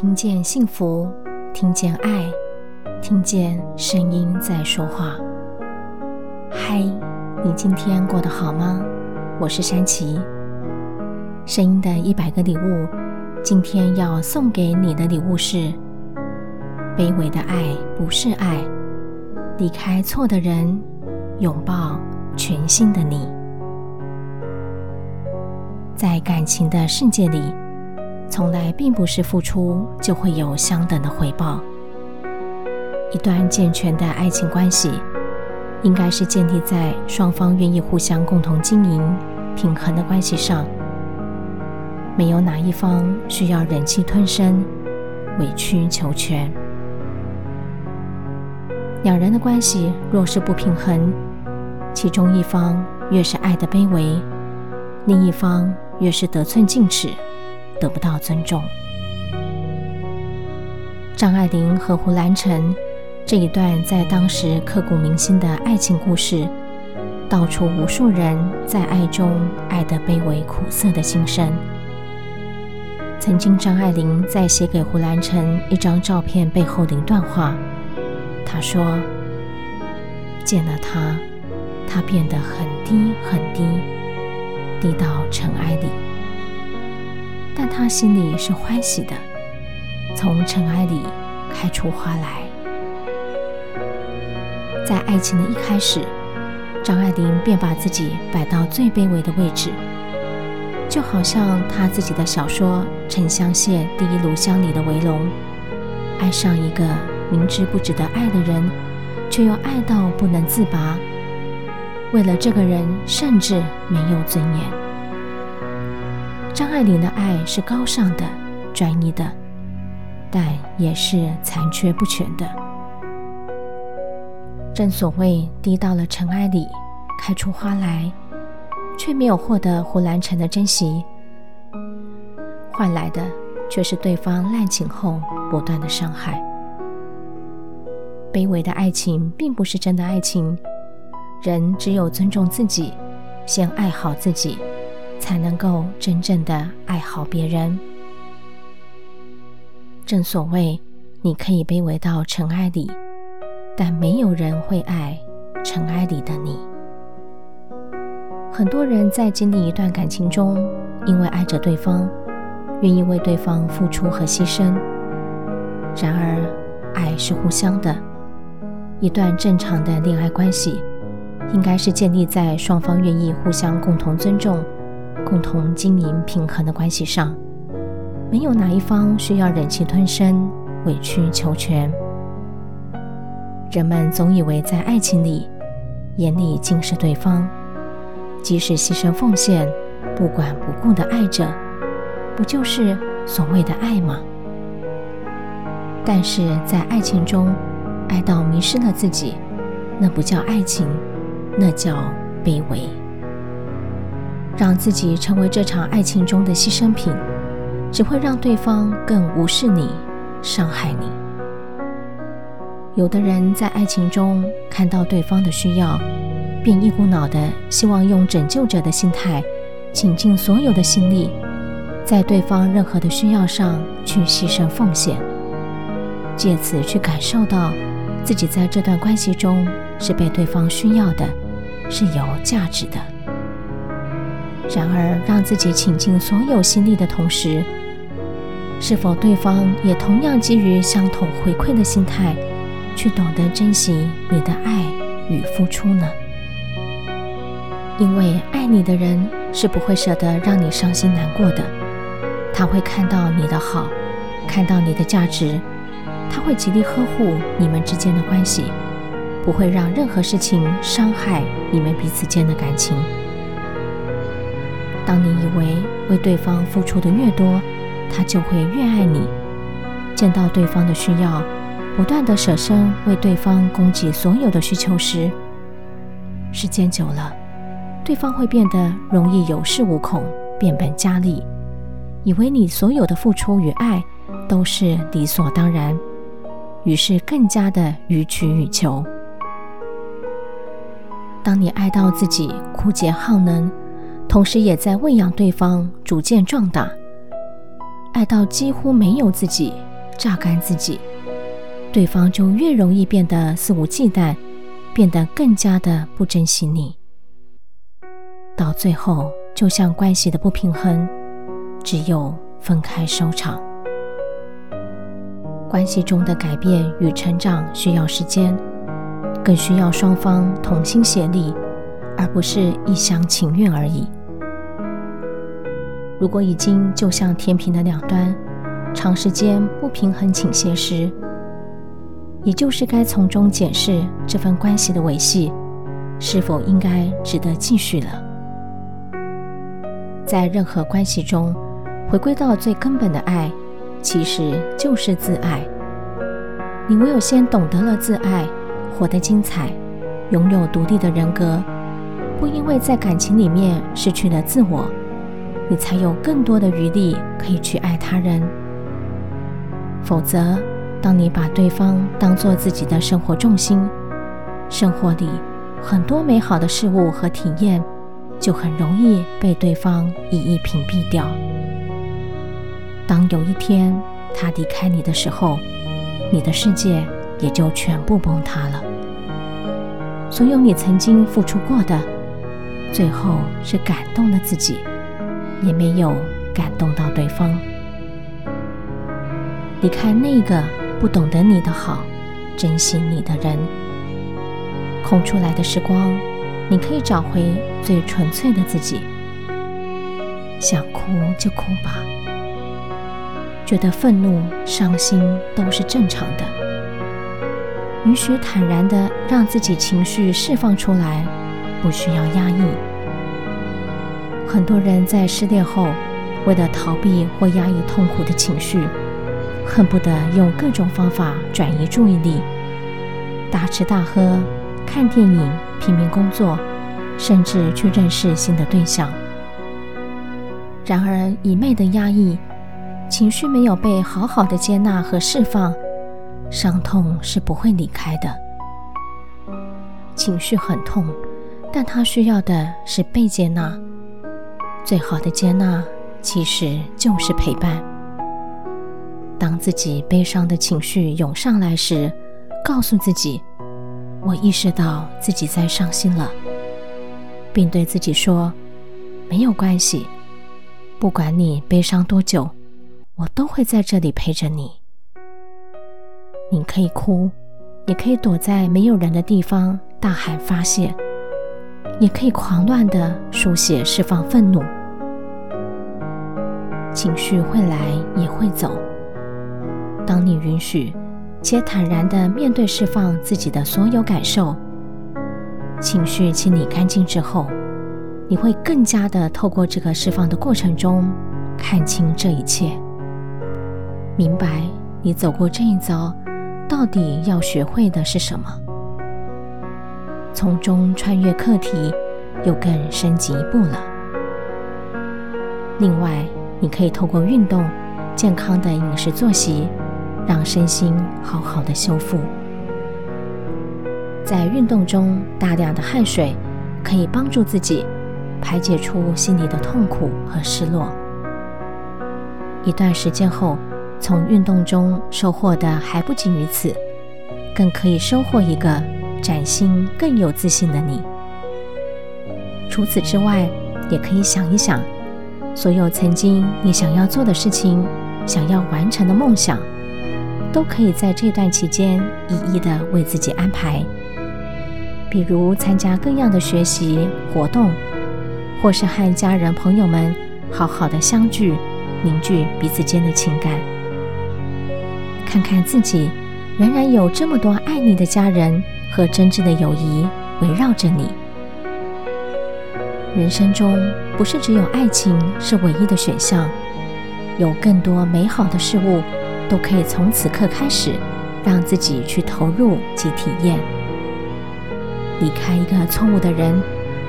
听见幸福，听见爱，听见声音在说话。嗨，你今天过得好吗？我是珊琪。声音的一百个礼物，今天要送给你的礼物是：卑微的爱不是爱，离开错的人，拥抱全新的你。在感情的世界里，从来并不是付出就会有相等的回报。一段健全的爱情关系，应该是建立在双方愿意互相共同经营、平衡的关系上。没有哪一方需要忍气吞声、委曲求全。两人的关系若是不平衡，其中一方越是爱的卑微，另一方越是得寸进尺。得不到尊重。张爱玲和胡兰成这一段在当时刻骨铭心的爱情故事，道出无数人在爱中爱得卑微苦涩的心声。曾经，张爱玲在写给胡兰成一张照片背后的一段话，她说：“见了他，他变得很低很低，低到尘埃里。”但他心里是欢喜的，从尘埃里开出花来。在爱情的一开始，张爱玲便把自己摆到最卑微的位置，就好像她自己的小说《沉香屑第一炉香》里的维龙，爱上一个明知不值得爱的人，却又爱到不能自拔，为了这个人，甚至没有尊严。张爱玲的爱是高尚的、专一的，但也是残缺不全的。正所谓低到了尘埃里，开出花来，却没有获得胡兰成的珍惜，换来的却是对方滥情后不断的伤害。卑微的爱情并不是真的爱情，人只有尊重自己，先爱好自己。才能够真正的爱好别人。正所谓，你可以卑微到尘埃里，但没有人会爱尘埃里的你。很多人在经历一段感情中，因为爱着对方，愿意为对方付出和牺牲。然而，爱是互相的，一段正常的恋爱关系，应该是建立在双方愿意互相共同尊重。共同经营平衡的关系上，没有哪一方需要忍气吞声、委曲求全。人们总以为在爱情里，眼里尽是对方，即使牺牲奉献、不管不顾的爱着，不就是所谓的爱吗？但是在爱情中，爱到迷失了自己，那不叫爱情，那叫卑微。让自己成为这场爱情中的牺牲品，只会让对方更无视你，伤害你。有的人在爱情中看到对方的需要，便一股脑的希望用拯救者的心态，倾尽所有的心力，在对方任何的需要上去牺牲奉献，借此去感受到自己在这段关系中是被对方需要的，是有价值的。然而，让自己倾尽所有心力的同时，是否对方也同样基于相同回馈的心态，去懂得珍惜你的爱与付出呢？因为爱你的人是不会舍得让你伤心难过的，他会看到你的好，看到你的价值，他会极力呵护你们之间的关系，不会让任何事情伤害你们彼此间的感情。当你以为为对方付出的越多，他就会越爱你，见到对方的需要，不断的舍身为对方供给所有的需求时，时间久了，对方会变得容易有恃无恐、变本加厉，以为你所有的付出与爱都是理所当然，于是更加的予取予求。当你爱到自己枯竭耗能，同时也在喂养对方逐渐壮大，爱到几乎没有自己，榨干自己，对方就越容易变得肆无忌惮，变得更加的不珍惜你。到最后，就像关系的不平衡，只有分开收场。关系中的改变与成长需要时间，更需要双方同心协力，而不是一厢情愿而已。如果已经就像天平的两端，长时间不平衡倾斜时，也就是该从中检视这份关系的维系是否应该值得继续了。在任何关系中，回归到最根本的爱，其实就是自爱。你唯有先懂得了自爱，活得精彩，拥有独立的人格，不因为在感情里面失去了自我。你才有更多的余力可以去爱他人。否则，当你把对方当做自己的生活重心，生活里很多美好的事物和体验就很容易被对方一一屏蔽掉。当有一天他离开你的时候，你的世界也就全部崩塌了。所有你曾经付出过的，最后是感动了自己。也没有感动到对方，离开那个不懂得你的好、珍惜你的人。空出来的时光，你可以找回最纯粹的自己。想哭就哭吧，觉得愤怒、伤心都是正常的。允许坦然地让自己情绪释放出来，不需要压抑。很多人在失恋后，为了逃避或压抑痛苦的情绪，恨不得用各种方法转移注意力，大吃大喝、看电影、拼命工作，甚至去认识新的对象。然而，一昧的压抑，情绪没有被好好的接纳和释放，伤痛是不会离开的。情绪很痛，但它需要的是被接纳。最好的接纳，其实就是陪伴。当自己悲伤的情绪涌上来时，告诉自己：“我意识到自己在伤心了。”并对自己说：“没有关系，不管你悲伤多久，我都会在这里陪着你。你可以哭，也可以躲在没有人的地方大喊发泄。”也可以狂乱的书写释放愤怒，情绪会来也会走。当你允许且坦然的面对释放自己的所有感受，情绪清理干净之后，你会更加的透过这个释放的过程中看清这一切，明白你走过这一遭，到底要学会的是什么。从中穿越课题，又更升级一步了。另外，你可以透过运动、健康的饮食作息，让身心好好的修复。在运动中，大量的汗水可以帮助自己排解出心里的痛苦和失落。一段时间后，从运动中收获的还不仅于此，更可以收获一个。崭新、更有自信的你。除此之外，也可以想一想，所有曾经你想要做的事情、想要完成的梦想，都可以在这段期间一一的为自己安排。比如参加各样的学习活动，或是和家人朋友们好好的相聚，凝聚彼此间的情感。看看自己，仍然有这么多爱你的家人。和真挚的友谊围绕着你。人生中不是只有爱情是唯一的选项，有更多美好的事物都可以从此刻开始，让自己去投入及体验。离开一个错误的人，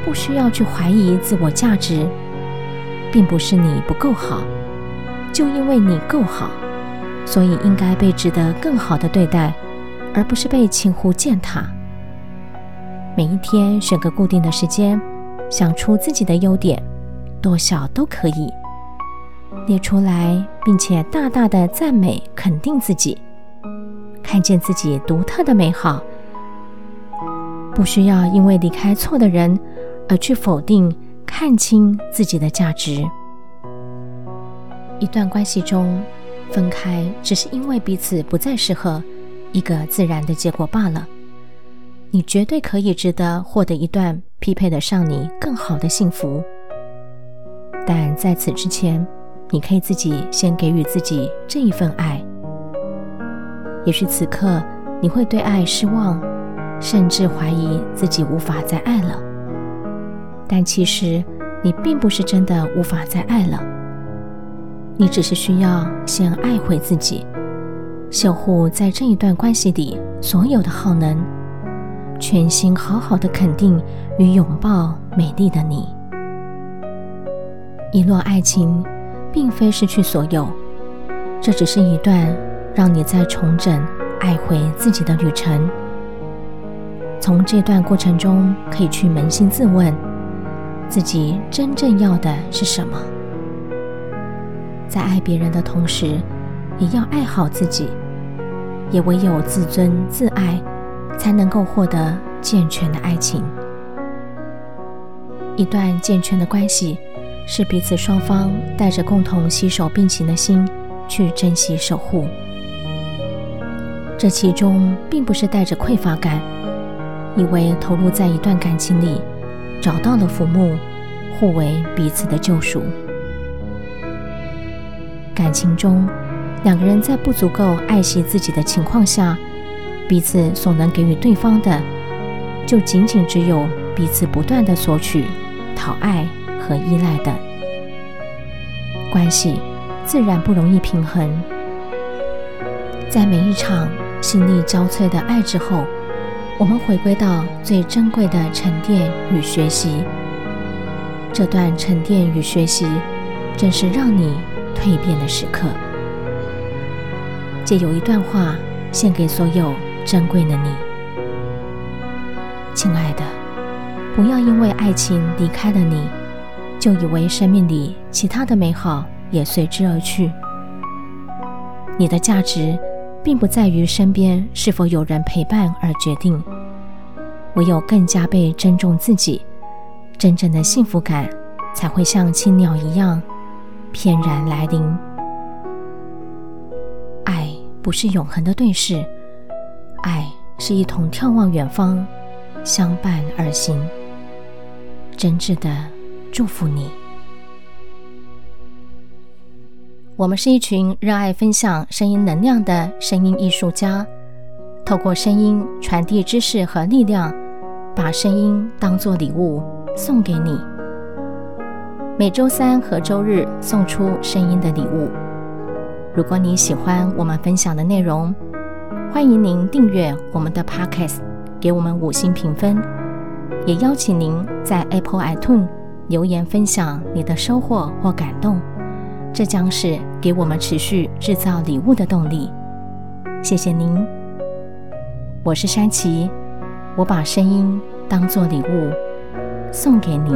不需要去怀疑自我价值，并不是你不够好，就因为你够好，所以应该被值得更好的对待。而不是被轻忽践踏。每一天选个固定的时间，想出自己的优点，多小都可以。列出来，并且大大的赞美肯定自己，看见自己独特的美好，不需要因为离开错的人而去否定、看清自己的价值。一段关系中分开，只是因为彼此不再适合，一个自然的结果罢了。你绝对可以值得获得一段匹配得上你更好的幸福，但在此之前，你可以自己先给予自己这一份爱。也许此刻你会对爱失望，甚至怀疑自己无法再爱了。但其实你并不是真的无法再爱了，你只是需要先爱回自己，守护在这一段关系里所有的耗能，全心好好的肯定与拥抱美丽的你。一段爱情。并非失去所有，这只是一段让你再重整、爱回自己的旅程。从这段过程中，可以去扪心自问，自己真正要的是什么？在爱别人的同时，也要爱好自己。也唯有自尊自爱，才能够获得健全的爱情。一段健全的关系。是彼此双方带着共同携手并行的心去珍惜守护，这其中并不是带着匮乏感，以为投入在一段感情里找到了浮木，互为彼此的救赎。感情中，两个人在不足够爱惜自己的情况下，彼此所能给予对方的，就仅仅只有彼此不断的索取、讨爱。和依赖的关系，自然不容易平衡。在每一场心力交瘁的爱之后，我们回归到最珍贵的沉淀与学习。这段沉淀与学习，正是让你蜕变的时刻。借有一段话献给所有珍贵的你，亲爱的，不要因为爱情离开了你。就以为生命里其他的美好也随之而去。你的价值并不在于身边是否有人陪伴而决定，唯有更加被珍重自己，真正的幸福感才会像青鸟一样翩然来临。不是永恒的对视，爱是一同眺望远方，相伴而行。真挚的。祝福你。我们是一群热爱分享声音能量的声音艺术家，透过声音传递知识和力量，把声音当作礼物送给你。每周三和周日送出声音的礼物。如果你喜欢我们分享的内容，欢迎您订阅我们的 Podcast，给我们五星评分，也邀请您在 Apple iTunes。留言分享你的收获或感动，这将是给我们持续制造礼物的动力。谢谢您，我是山琪，我把声音当作礼物送给你。